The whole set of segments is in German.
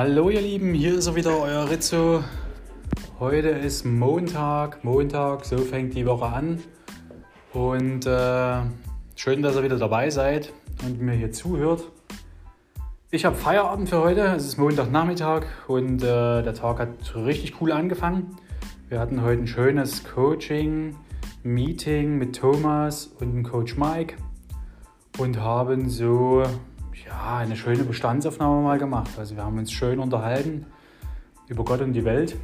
Hallo ihr Lieben, hier ist er wieder, euer Rizzo. Heute ist Montag, Montag, so fängt die Woche an. Und äh, schön, dass ihr wieder dabei seid und mir hier zuhört. Ich habe Feierabend für heute, es ist Montagnachmittag und äh, der Tag hat richtig cool angefangen. Wir hatten heute ein schönes Coaching, Meeting mit Thomas und dem Coach Mike und haben so ja, eine schöne Bestandsaufnahme mal gemacht. Also wir haben uns schön unterhalten über Gott und die Welt.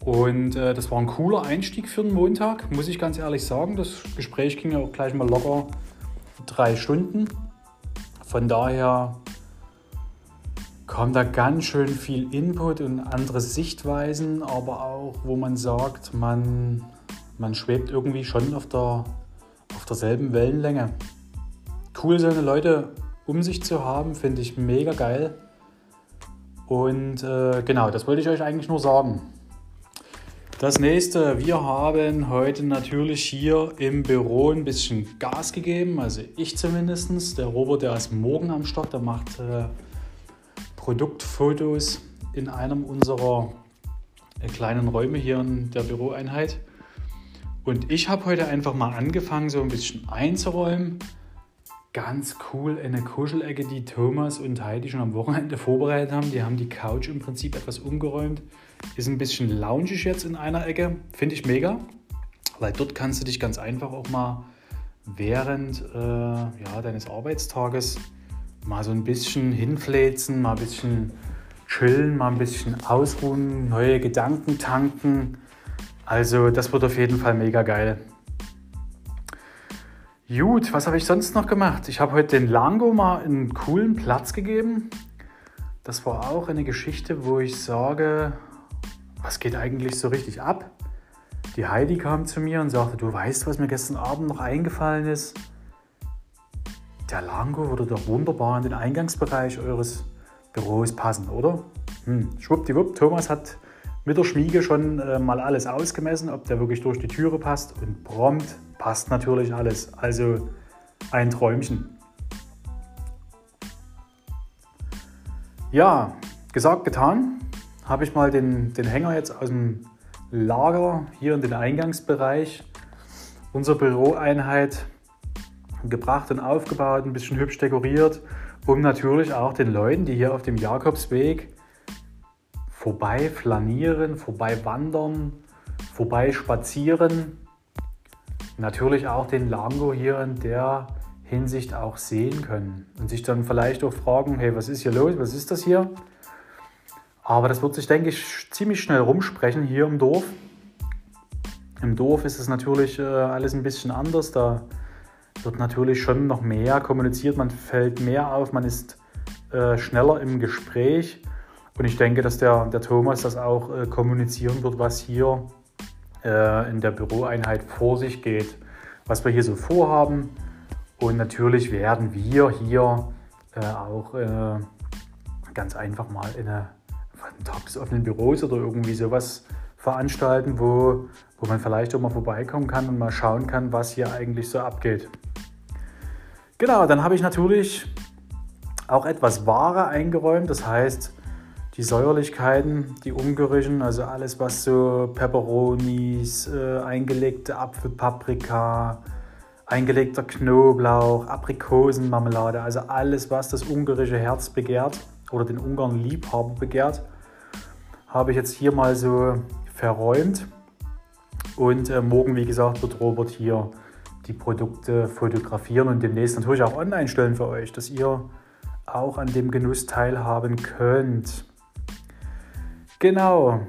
Und äh, das war ein cooler Einstieg für den Montag, muss ich ganz ehrlich sagen. Das Gespräch ging ja auch gleich mal locker drei Stunden. Von daher kam da ganz schön viel Input und andere Sichtweisen, aber auch, wo man sagt, man, man schwebt irgendwie schon auf, der, auf derselben Wellenlänge cool, so eine Leute um sich zu haben, finde ich mega geil. Und äh, genau, das wollte ich euch eigentlich nur sagen. Das nächste, wir haben heute natürlich hier im Büro ein bisschen Gas gegeben, also ich zumindest. Der Robert, der ist morgen am Start, der macht äh, Produktfotos in einem unserer äh, kleinen Räume hier in der Büroeinheit. Und ich habe heute einfach mal angefangen, so ein bisschen einzuräumen ganz cool eine Kuschelecke, die Thomas und Heidi schon am Wochenende vorbereitet haben. Die haben die Couch im Prinzip etwas umgeräumt. Ist ein bisschen loungig jetzt in einer Ecke. Finde ich mega, weil dort kannst du dich ganz einfach auch mal während äh, ja, deines Arbeitstages mal so ein bisschen hinfläzen, mal ein bisschen chillen, mal ein bisschen ausruhen, neue Gedanken tanken. Also das wird auf jeden Fall mega geil. Gut, was habe ich sonst noch gemacht? Ich habe heute den Lango mal einen coolen Platz gegeben. Das war auch eine Geschichte, wo ich sage, was geht eigentlich so richtig ab? Die Heidi kam zu mir und sagte, du weißt, was mir gestern Abend noch eingefallen ist? Der Lango würde doch wunderbar in den Eingangsbereich eures Büros passen, oder? Hm, schwuppdiwupp, Thomas hat mit der Schmiege schon äh, mal alles ausgemessen, ob der wirklich durch die Türe passt und prompt passt natürlich alles. Also ein Träumchen. Ja, gesagt, getan. Habe ich mal den, den Hänger jetzt aus dem Lager hier in den Eingangsbereich unserer Büroeinheit gebracht und aufgebaut, ein bisschen hübsch dekoriert, um natürlich auch den Leuten, die hier auf dem Jakobsweg vorbei flanieren, vorbei wandern, vorbei spazieren, natürlich auch den Lango hier in der Hinsicht auch sehen können und sich dann vielleicht auch fragen, hey, was ist hier los, was ist das hier? Aber das wird sich, denke ich, ziemlich schnell rumsprechen hier im Dorf. Im Dorf ist es natürlich äh, alles ein bisschen anders. Da wird natürlich schon noch mehr kommuniziert, man fällt mehr auf, man ist äh, schneller im Gespräch. Und ich denke, dass der, der Thomas das auch äh, kommunizieren wird, was hier äh, in der Büroeinheit vor sich geht, was wir hier so vorhaben. Und natürlich werden wir hier äh, auch äh, ganz einfach mal in eine Tag des offenen Büros oder irgendwie sowas veranstalten, wo, wo man vielleicht auch mal vorbeikommen kann und mal schauen kann, was hier eigentlich so abgeht. Genau, dann habe ich natürlich auch etwas Ware eingeräumt. Das heißt, die Säuerlichkeiten, die Ungerischen, also alles, was so Peperonis, äh, eingelegte Apfelpaprika, eingelegter Knoblauch, Aprikosenmarmelade, also alles, was das ungarische Herz begehrt oder den Ungarn Liebhaber begehrt, habe ich jetzt hier mal so verräumt. Und äh, morgen, wie gesagt, wird Robert hier die Produkte fotografieren und demnächst natürlich auch online stellen für euch, dass ihr auch an dem Genuss teilhaben könnt. Genau.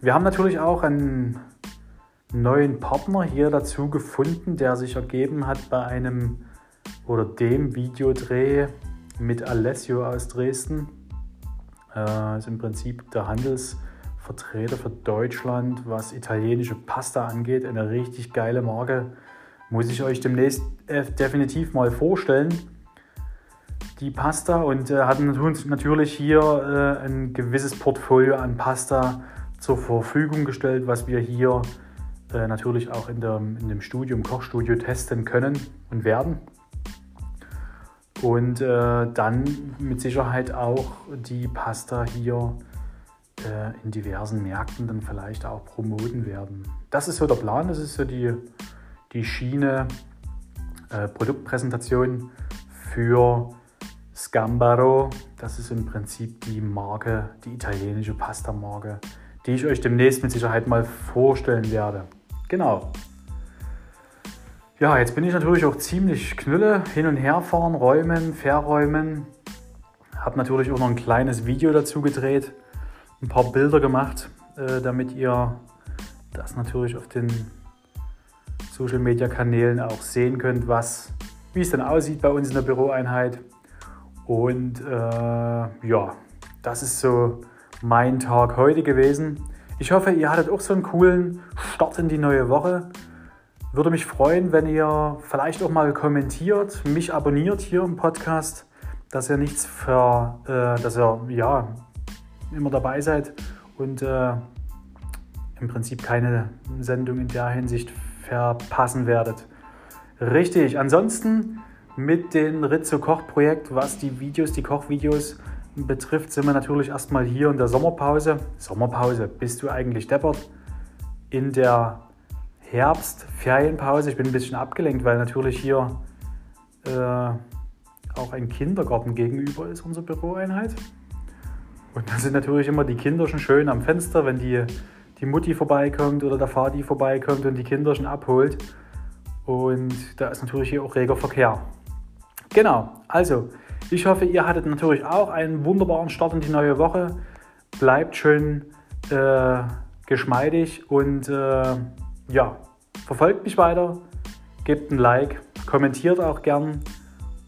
Wir haben natürlich auch einen neuen Partner hier dazu gefunden, der sich ergeben hat bei einem oder dem Videodreh mit Alessio aus Dresden. Äh, ist im Prinzip der Handelsvertreter für Deutschland, was italienische Pasta angeht. Eine richtig geile Marke. Muss ich euch demnächst äh, definitiv mal vorstellen die Pasta und äh, hatten uns natürlich hier äh, ein gewisses Portfolio an Pasta zur Verfügung gestellt, was wir hier äh, natürlich auch in, der, in dem Studio, im Kochstudio testen können und werden. Und äh, dann mit Sicherheit auch die Pasta hier äh, in diversen Märkten dann vielleicht auch promoten werden. Das ist so der Plan, das ist so die, die Schiene äh, Produktpräsentation für Scambaro. Das ist im Prinzip die Marke, die italienische Pasta-Marke, die ich euch demnächst mit Sicherheit mal vorstellen werde. Genau. Ja, jetzt bin ich natürlich auch ziemlich knülle, hin und her fahren, räumen, verräumen. Habe natürlich auch noch ein kleines Video dazu gedreht, ein paar Bilder gemacht, äh, damit ihr das natürlich auf den Social Media Kanälen auch sehen könnt, was, wie es dann aussieht bei uns in der Büroeinheit. Und äh, ja, das ist so mein Tag heute gewesen. Ich hoffe, ihr hattet auch so einen coolen Start in die neue Woche. Würde mich freuen, wenn ihr vielleicht auch mal kommentiert, mich abonniert hier im Podcast, dass ihr nichts für, äh, dass ihr ja immer dabei seid und äh, im Prinzip keine Sendung in der Hinsicht verpassen werdet. Richtig. Ansonsten mit dem Rizzo Koch Projekt, was die Videos, die Kochvideos betrifft, sind wir natürlich erstmal hier in der Sommerpause. Sommerpause, bist du eigentlich deppert? In der Herbstferienpause. Ich bin ein bisschen abgelenkt, weil natürlich hier äh, auch ein Kindergarten gegenüber ist, unsere Büroeinheit. Und da sind natürlich immer die Kinder schon schön am Fenster, wenn die, die Mutti vorbeikommt oder der Vati vorbeikommt und die Kinder schon abholt. Und da ist natürlich hier auch reger Verkehr. Genau, also ich hoffe, ihr hattet natürlich auch einen wunderbaren Start in die neue Woche. Bleibt schön äh, geschmeidig und äh, ja, verfolgt mich weiter, gebt ein Like, kommentiert auch gern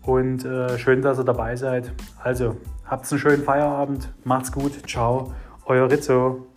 und äh, schön, dass ihr dabei seid. Also, habt einen schönen Feierabend, macht's gut, ciao, euer Rizzo.